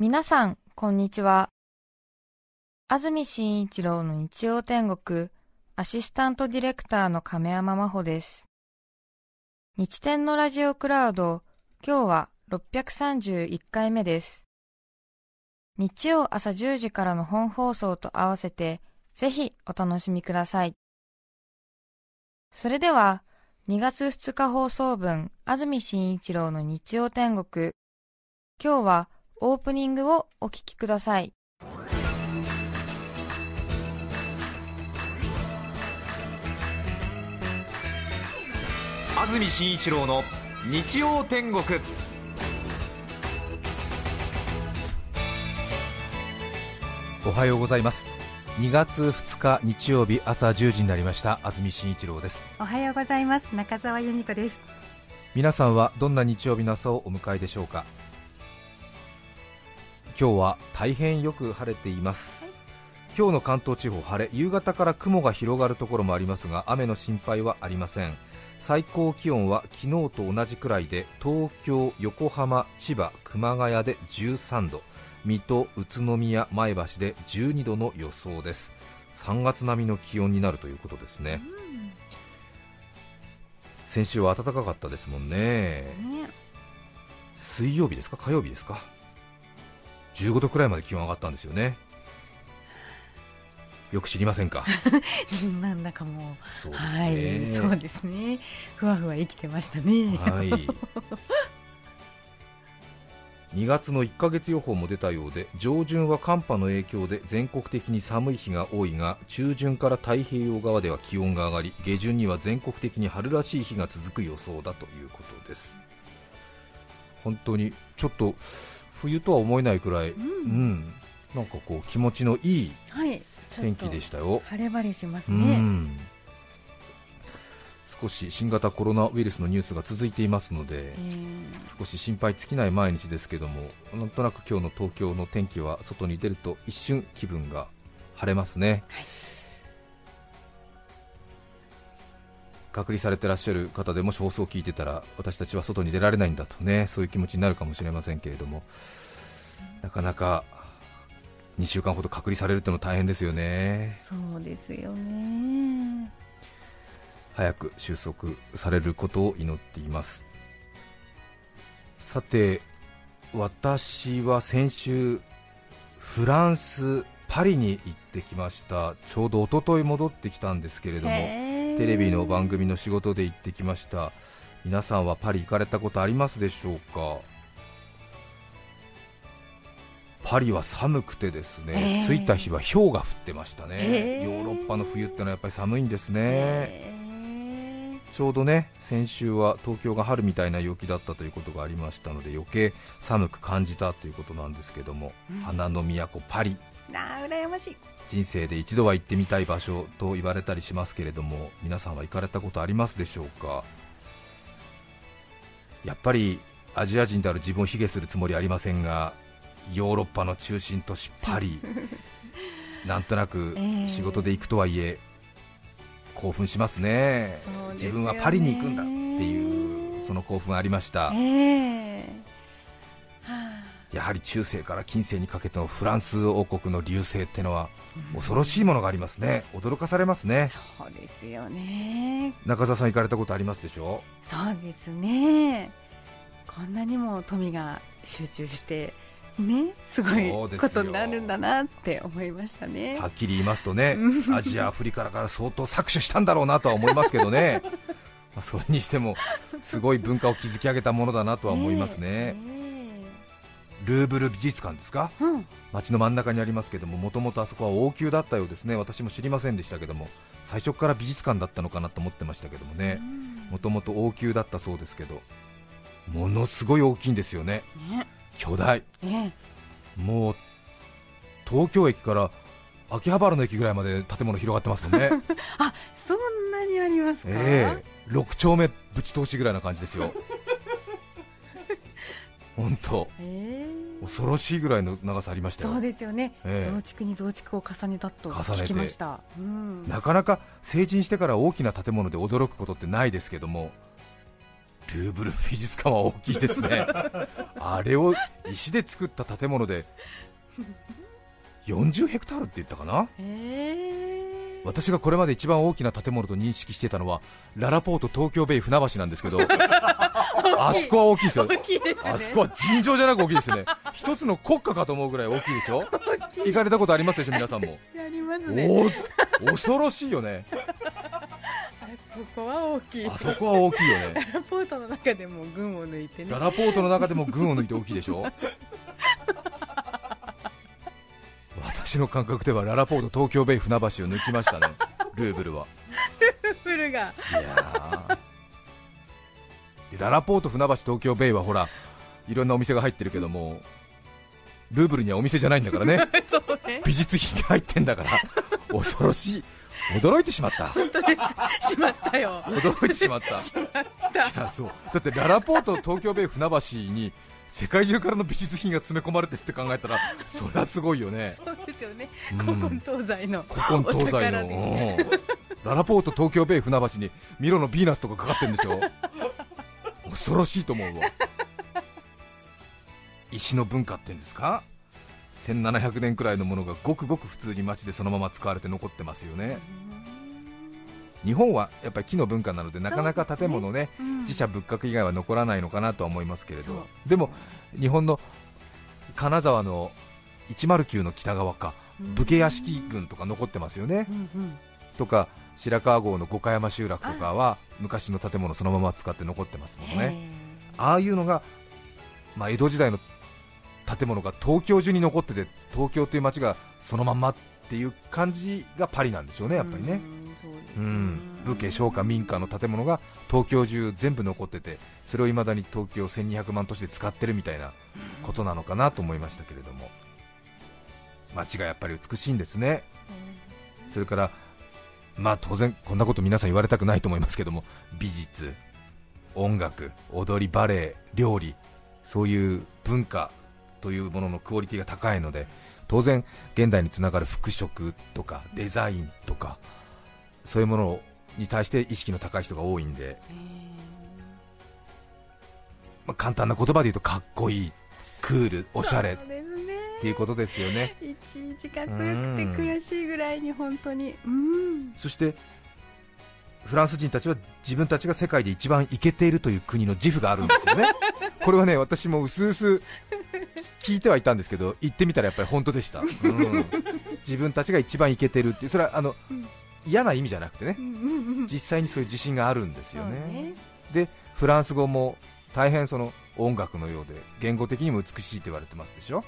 皆さん、こんにちは。安住紳一郎の日曜天国、アシスタントディレクターの亀山真帆です。日天のラジオクラウド、今日は631回目です。日曜朝10時からの本放送と合わせて、ぜひお楽しみください。それでは、2月2日放送分、安住紳一郎の日曜天国。今日は、オープニングをお聞きください。安住紳一郎の日曜天国。おはようございます。2月2日日曜日朝1時になりました。安住紳一郎です。おはようございます。中澤由美子です。皆さんはどんな日曜日の朝をお迎えでしょうか？今日は大変よく晴れています、はい、今日の関東地方晴れ夕方から雲が広がるところもありますが雨の心配はありません。最高気温は昨日と同じくらいで東京、横浜、千葉、熊谷で13度水戸、宇都宮、前橋で12度の予想です。3月並みの気温になるということですね、先週は暖かかったですもんね、ね、水曜日ですか？火曜日ですか？15度くらいまで気温上がったんですよね。よく知りませんか？なんだかもう、ね、はい、そうですね。ふわふわ生きてましたね。はい。2月の1ヶ月予報も出たようで上旬は寒波の影響で全国的に寒い日が多いが中旬から太平洋側では気温が上がり下旬には全国的に春らしい日が続く予想だということです。本当にちょっと冬とは思えないくらい、うん、うん、なんかこう気持ちのいい天気でしたよ、はい、晴れ晴れしますね、うん、少し新型コロナウイルスのニュースが続いていますので、少し心配尽きない毎日ですけどもなんとなく今日の東京の天気は外に出ると一瞬気分が晴れますね、はい隔離されてらっしゃる方でもし放送を聞いてたら私たちは外に出られないんだとねそういう気持ちになるかもしれませんけれども。なかなか2週間ほど隔離されるっての大変ですよね。そうですよね。早く収束されることを祈っています。さて私は先週フランスパリに行ってきました。ちょうど一昨日戻ってきたんですけれどもテレビの番組の仕事で行ってきました。皆さんはパリ行かれたことありますでしょうか？パリは寒くてですね、えー、着いた日は氷が降ってましたね、えー、ヨーロッパの冬ってのはやっぱり寒いんですね、えー、ちょうどね先週は東京が春みたいな陽気だったということがありましたので余計寒く感じたということなんですけども、うん、花の都パリ。あ羨ましい人生で一度は行ってみたい場所と言われたりしますけれども皆さんは行かれたことありますでしょうか？やっぱりアジア人である自分を卑下するつもりありませんがヨーロッパの中心都市パリ。なんとなく仕事で行くとはいえ、興奮しますね、ね、自分はパリに行くんだっていうその興奮ありました、えーはあやはり中世から近世にかけてのフランス王国の隆盛ってのは恐ろしいものがありますね、驚かされますね、そうですよね。中澤さん、行かれたことありますでしょ？そうですね、こんなにも富が集中して。ね、すごいことになるんだなって思いましたね。はっきり言いますとね、アジア、アフリカから相当搾取したんだろうなとは思いますけどね、まあ、それにしてもすごい文化を築き上げたものだなとは思いますね。ねルーブル美術館ですか、うん、街の真ん中にありますけどももともとあそこは王宮だったようですね。私も知りませんでしたけども最初から美術館だったのかなと思ってましたけどもね。もともと王宮だったそうですけどものすごい大きいんですよね、ね。巨大、ね、もう東京駅から秋葉原の駅ぐらいまで建物広がってますもんね。あそんなにありますか、えー、6丁目ぶち通しぐらいな感じですよ。本当、えー、恐ろしいぐらいの長さありましたそうですよね、えー、増築に増築を重ねたと聞きました、うん、なかなか成人してから大きな建物で驚くことってないですけどもルーブル美術館は大きいですね。あれを石で作った建物で40ヘクタールって言ったかな、え。ー、私がこれまで一番大きな建物と認識してたのはララポート東京ベイ船橋なんですけど あそこは大きいですよ、ね、あそこは尋常じゃなく大きいですよね、一つの国家かと思うぐらい大きいですよ、行かれたことありますでしょ、皆さんも、ね、お恐ろしいよね、あそこは大きい、あそこは大きいよね、ララポートの中でも群を抜いてね、ララポートの中でも群を抜いて大きいでしょ。私の感覚ではララポート東京ベイ船橋を抜きましたね、ルーブルは。ルーブルが。いやララポート船橋東京ベイはほらいろんなお店が入ってるけどもルーブルにはお店じゃないんだからね。ね、美術品が入ってんだから恐ろしい。驚いてしまった。本当です。しまったよ。驚いてしまった。いやそう。だってララポート東京ベイ船橋に世界中からの美術品が詰め込まれてるって考えたらそりゃすごいよね。そうよね、古今東西の古今東西の、ララポート東京ベイ船橋にミロのヴィーナスとかかかってるんでしょ？恐ろしいと思うわ。石の文化っていうんですか？1700年くらいのものがごくごく普通に街でそのまま使われて残ってますよね。日本はやっぱり木の文化なのでなかなか建物ね、ねうん、自社仏閣以外は残らないのかなとは思いますけれど。でも日本の金沢の109の北側か、武家屋敷群とか残ってますよね、うんうん、とか白川郷の五箇山集落とかは昔の建物そのまま使って残ってますもんね。ああいうのが、まあ、江戸時代の建物が東京中に残ってて東京という街がそのまんまっていう感じがパリなんでしょうねやっぱりね。うん武家商家民家の建物が東京中全部残っててそれをいまだに東京1200万都市で使ってるみたいなことなのかなと思いましたけれども街がやっぱり美しいんですね。それからまあ当然こんなこと皆さん言われたくないと思いますけども美術、音楽、踊り、バレエ、料理そういう文化というもののクオリティが高いので当然現代につながる服飾とかデザインとかそういうものに対して意識の高い人が多いんで、まあ、簡単な言葉で言うとかっこいい、クール、おしゃれっていうことですよね。一日かっこよくて悔しいぐらいに本当に、うん、そしてフランス人たちは自分たちが世界で一番イケているという国の自負があるんですよね、これはね私もうすうす聞いてはいたんですけど、行ってみたらやっぱり本当でした、うん、自分たちが一番イケてるってそれはあの、うん、嫌な意味じゃなくてね、実際にそういう自信があるんですよね。ね。でフランス語も大変その音楽のようで言語的にも美しいと言われてますでしょ、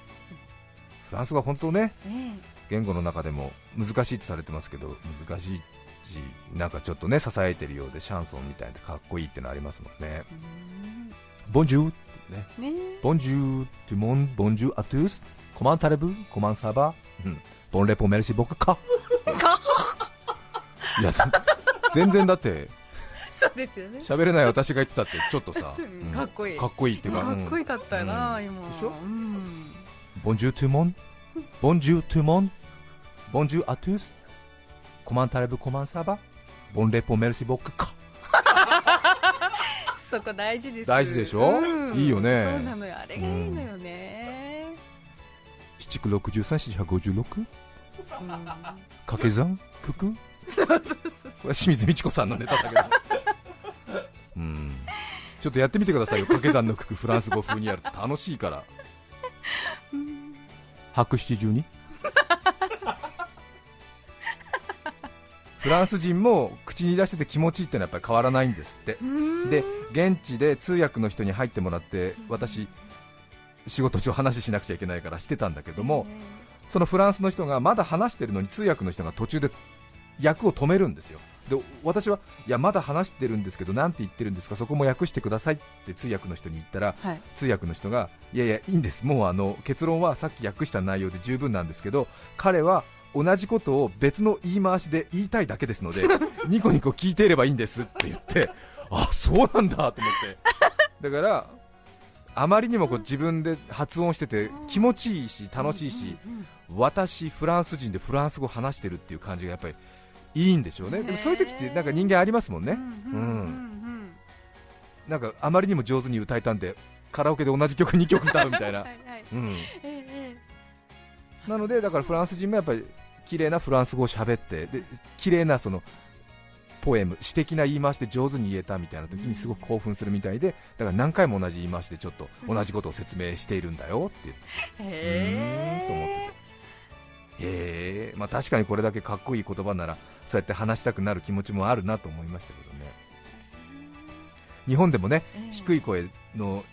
フランス語は本当ね、言語の中でも難しいとされてますけど難しいしなんかちょっとね支えてるようでシャンソンみたいでかっこいいってのありますもんね。ボンジューってね。ボンジュー、トゥモン、ボンジュー、アトゥース、コマンタレブ、コマンサーバー、ボンレポメルシ僕か。いや全然だって。そうですよね。喋れない私が言ってたってちょっとさ、かっこいい。かっこいいっていうかかっこいいかったな、今。でしょ、ボンジュートゥモンボンジュートゥモンボンジューアトゥースコマンタレブコマンサバボンレポメルシボックかそこ大事です大事でしょ、うん、いいよねそうなのよあれがいいのよね、七九六十三四百五十六掛け算九九これは清水美智子さんのネタだけどうんちょっとやってみてくださいよ掛け算の九九フランス語風にやると楽しいから白七十二フランス人も口に出してて気持ちいいってのはやっぱり変わらないんですって。で現地で通訳の人に入ってもらって私仕事上話しなくちゃいけないからしてたんだけどもそのフランスの人がまだ話してるのに通訳の人が途中で役を止めるんですよで私はいやまだ話してるんですけどなんて言ってるんですかそこも訳してくださいって通訳の人に言ったら、はい、通訳の人がいやいやいいんです。もうあの結論はさっき訳した内容で十分なんですけど彼は同じことを別の言い回しで言いたいだけですので ニコニコ聞いていればいいんですって言ってあそうなんだと思って。だからあまりにもこう自分で発音してて気持ちいいし楽しいし私、フランス人でフランス語話してるっていう感じがやっぱりいいんでしょうね、でもそういう時ってなんか人間ありますもんね。うんなんかあまりにも上手に歌えたんでカラオケで同じ曲2曲歌うみたいな。うん。なのでだからフランス人もやっぱり綺麗なフランス語を喋ってで綺麗なそのポエム詩的な言い回しで上手に言えたみたいな時にすごく興奮するみたいでだから何回も同じ言い回しでちょっと同じことを説明しているんだよって言ってへー。と思っててへえまあ確かにこれだけかっこいい言葉ならそうやって話したくなる気持ちもあるなと思いましたけどね。日本でもね、低い声の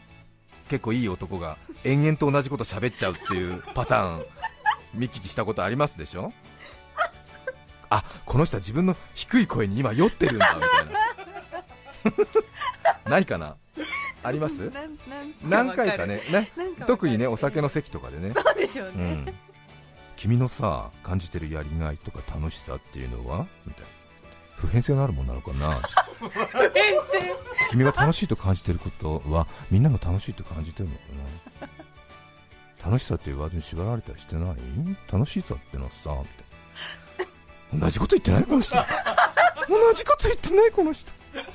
結構いい男が延々と同じこと喋っちゃうっていうパターン見聞きしたことありますでしょ？あこの人は自分の低い声に今酔ってるんだみたいな。ないかな？あります？何回かねね？特にねお酒の席とかでね。そうでしょうね、うん、君のさ感じてるやりがいとか楽しさっていうのは？みたいな。普遍性のあるものなのかな？普遍性？君が楽しいと感じてることはみんなが楽しいと感じてるのかな楽しさっていうワードに縛られたりしてない？楽しさってのはさみたいな。同じこと言ってないこの人。同じこと言ってないこの人。ずーっ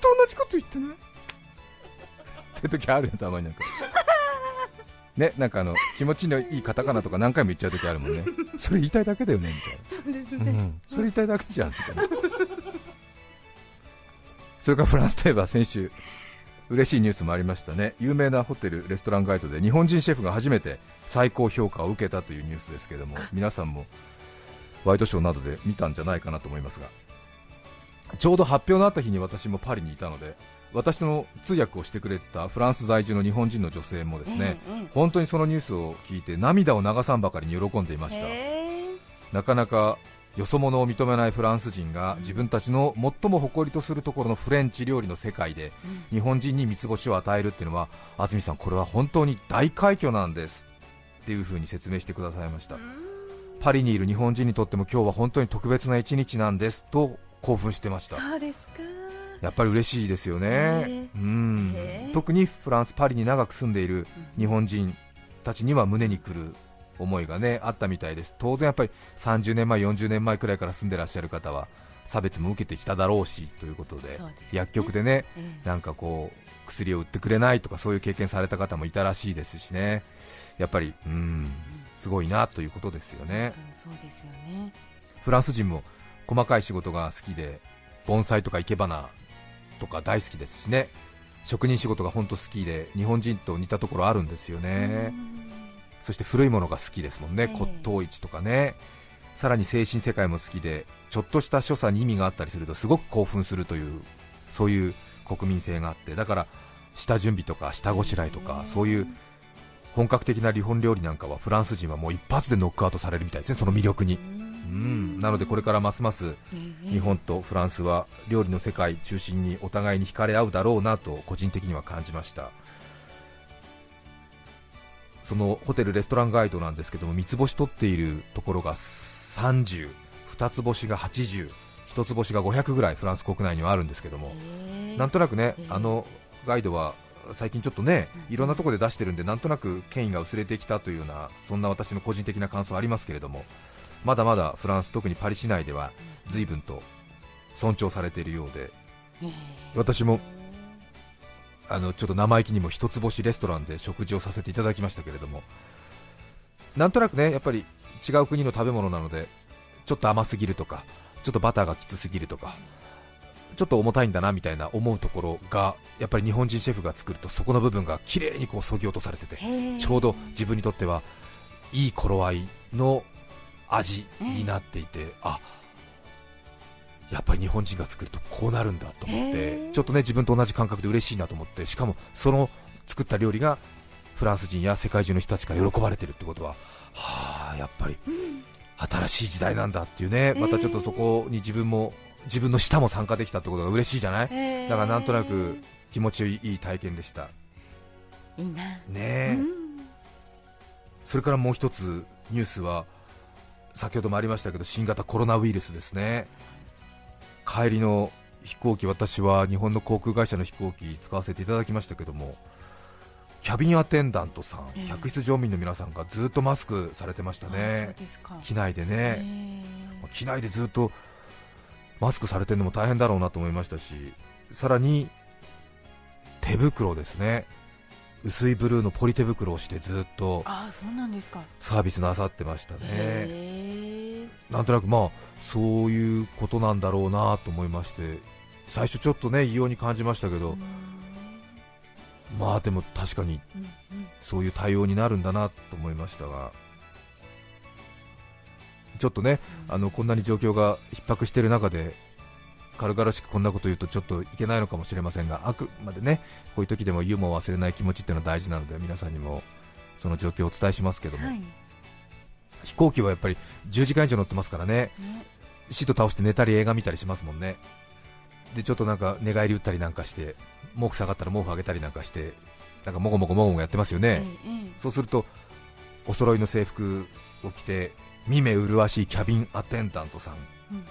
と同じこと言ってない？って時あるよたまになんかねなんかあの気持ちのいいカタカナとか何回も言っちゃう時あるもんね。それ言いたいだけだよねみたいな。そうですね、うん、それ言いたいだけじゃん。みたいなそれからフランスといえば先週嬉しいニュースもありましたね。有名なホテルレストランガイドで日本人シェフが初めて最高評価を受けたというニュースですけども皆さんもワイドショーなどで見たんじゃないかなと思いますがちょうど発表のあった日に私もパリにいたので私の通訳をしてくれてたフランス在住の日本人の女性もですね、うんうん、本当にそのニュースを聞いて涙を流さんばかりに喜んでいました。なかなかよそ者を認めないフランス人が自分たちの最も誇りとするところのフレンチ料理の世界で日本人に三つ星を与えるっていうのは安住さん、これは本当に大快挙なんですっていう風に説明してくださいました。パリにいる日本人にとっても今日は本当に特別な一日なんですと興奮してました。そうですか。やっぱり嬉しいですよね、うん。特にフランス・パリに長く住んでいる日本人たちには胸にくる思いがねあったみたいです。当然やっぱり30年前、40年前くらいから住んでらっしゃる方は差別も受けてきただろうしということで、ね、薬局でね、なんかこう薬を売ってくれないとかそういう経験された方もいたらしいですしね。やっぱりうんすごいなということですよね。そうですよね。フランス人も細かい仕事が好きで盆栽とか生け花とか大好きですしね。職人仕事が本当好きで日本人と似たところあるんですよね。そして古いものが好きですもんね、骨董市とかね。さらに精神世界も好きでちょっとした所作に意味があったりするとすごく興奮するというそういう国民性があって。だから下準備とか下ごしらえとかそういう本格的な日本料理なんかはフランス人はもう一発でノックアウトされるみたいですね、その魅力に。うん。なのでこれからますます日本とフランスは料理の世界中心にお互いに惹かれ合うだろうなと個人的には感じました。そのホテルレストランガイドなんですけども三つ星取っているところが30、2つ星が80、1つ星が500ぐらいフランス国内にはあるんですけども、なんとなくねあのガイドは最近ちょっとねいろんなところで出してるんでなんとなく権威が薄れてきたというようなそんな私の個人的な感想ありますけれどもまだまだフランス特にパリ市内では随分と尊重されているようで私もあのちょっと生意気にも一つ星レストランで食事をさせていただきましたけれどもなんとなくねやっぱり違う国の食べ物なのでちょっと甘すぎるとかちょっとバターがきつすぎるとかちょっと重たいんだなみたいな思うところがやっぱり日本人シェフが作るとそこの部分が綺麗にこう削ぎ落とされててちょうど自分にとってはいい頃合いの味になっていてあやっぱり日本人が作るとこうなるんだと思ってちょっとね自分と同じ感覚で嬉しいなと思ってしかもその作った料理がフランス人や世界中の人たちから喜ばれてるってことははあやっぱり新しい時代なんだっていうねまたちょっとそこに自分も自分の舌も参加できたってことが嬉しいじゃない、え。ー、だからなんとなく気持ちいい体験でした。いいな。ね、うん、それからもう一つニュースは先ほどもありましたけど新型コロナウイルスですね。帰りの飛行機私は日本の航空会社の飛行機使わせていただきましたけどもキャビンアテンダントさん、えー、客室乗務員の皆さんがずっとマスクされてましたね、機内でね、えー、機内でずっとマスクされてるのも大変だろうなと思いましたしさらに手袋ですね薄いブルーのポリ手袋をしてずっとあそうなんですか。サービスなさってましたね。なんとなくまあそういうことなんだろうなと思いまして最初ちょっとね異様に感じましたけどまあでも確かにそういう対応になるんだなと思いましたがちょっとねあのこんなに状況が逼迫している中で軽々しくこんなこと言うとちょっといけないのかもしれませんがあくまでねこういう時でもユーモアを忘れない気持ちっていうのは大事なので皆さんにもその状況をお伝えしますけども、はい、飛行機はやっぱり10時間以上乗ってますからね、ねシート倒して寝たり映画見たりしますもんね、でちょっとなんか寝返り打ったりなんかして毛布下がったら毛布上げたりなんかしてなんかもごもごもごもごやってますよね、そうするとお揃いの制服を着て見目麗しいキャビンアテンダントさん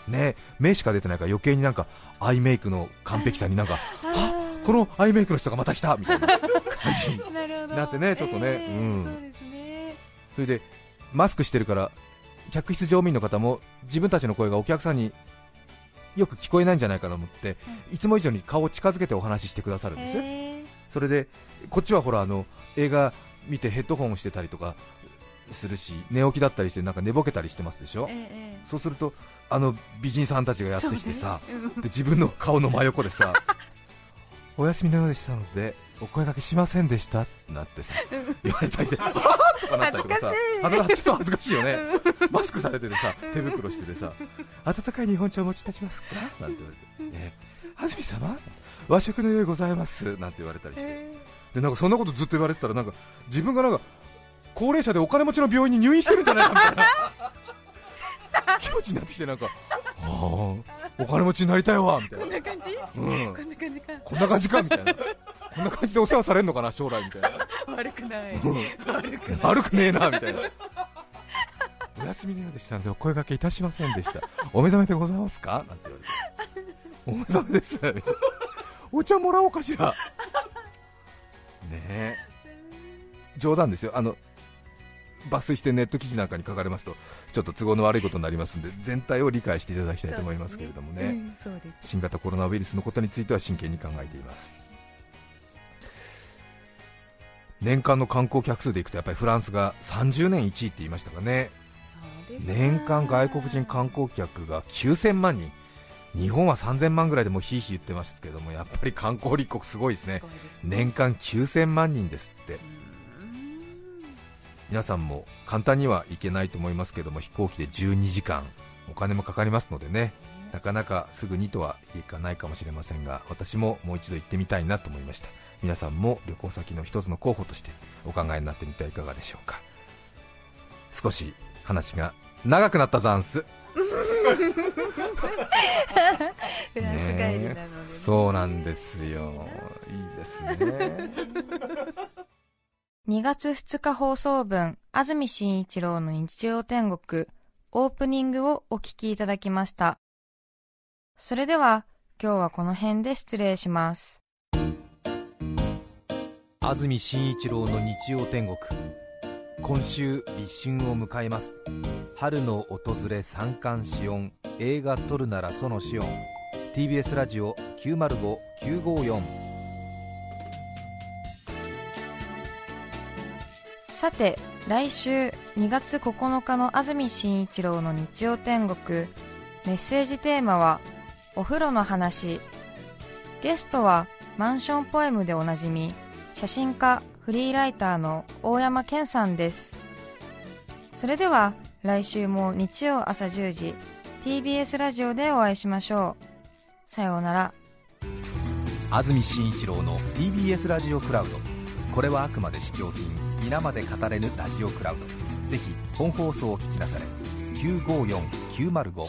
ね、目しか出てないから余計になんかアイメイクの完璧さになんか あこのアイメイクの人がまた来たみたいな感じになってね、ちょっとね、えー、うん、それでマスクしてるから客室乗務員の方も自分たちの声がお客さんによく聞こえないんじゃないかと思って、いつも以上に顔を近づけてお話ししてくださるんです、えー、それでこっちはほらあの映画見てヘッドホンしてたりとかするし寝起きだったりしてなんか寝ぼけたりしてますでしょ、えー、そうするとあの美人さんたちがやってきてさ、ね うん、で自分の顔の真横でさ お休みのようでしたのでお声掛けしませんでした？ってなってさ、言われたりして、はぁとかなったりとかさ、あのちょっと恥ずかしいよね、マスクされててさ、手袋しててさ、温かい日本茶をお持ち立ちますか？なんて言われて、ね、安住様、和食の用意ございます？なんて言われたりして、でなんかそんなことずっと言われてたら、なんか自分がなんか高齢者でお金持ちの病院に入院してるんじゃないかみたいな。気持ちになってきてなんか、あお金持ちになりたいわみたいな。こんな感じ？うん。こんな感じか。こんな感じかみたいな。こんな感じでお世話されるのかな将来みたいな。悪くない。悪くない。悪くねえなみたいな。お休みのようでしたのでお声掛けいたしませんでした。お目覚めでございますか？なんて言われて。お目覚めです。お茶もらおうかしら。ねえ。冗談ですよ。あの抜粋してネット記事なんかに書かれますとちょっと都合の悪いことになりますので全体を理解していただきたいと思いますけれどもね、ねうん、新型コロナウイルスのことについては真剣に考えています。年間の観光客数でいくとやっぱりフランスが30年1位って言いましたかね。年間外国人観光客が9000万人。日本は3000万ぐらいでもひいひい言ってましたけどもやっぱり観光立国すごいですね。年間9000万人ですって、皆さんも簡単には行けないと思いますけども飛行機で12時間お金もかかりますのでねなかなかすぐにとはいかないかもしれませんが私ももう一度行ってみたいなと思いました。皆さんも旅行先の一つの候補としてお考えになってみてはいかがでしょうか。少し話が長くなったざんす。ね、そうなんですよいいですね2月2日放送分、安住紳一郎の日曜天国、オープニングをお聞きいただきました。それでは、今日はこの辺で失礼します。安住紳一郎の日曜天国。今週、立春を迎えます。春の訪れ三寒四温、映画撮るならその四温。TBS ラジオ905-954さて来週2月9日の安住紳一郎の日曜天国。メッセージテーマはお風呂の話。ゲストはマンションポエムでおなじみ写真家フリーライターの大山健さんです。それでは来週も日曜朝10時 TBS ラジオでお会いしましょう。さようなら。安住紳一郎の TBS ラジオクラウド。これはあくまで試供品。皆まで語れぬラジオクラウド。ぜひ本放送を聞きなされ。954905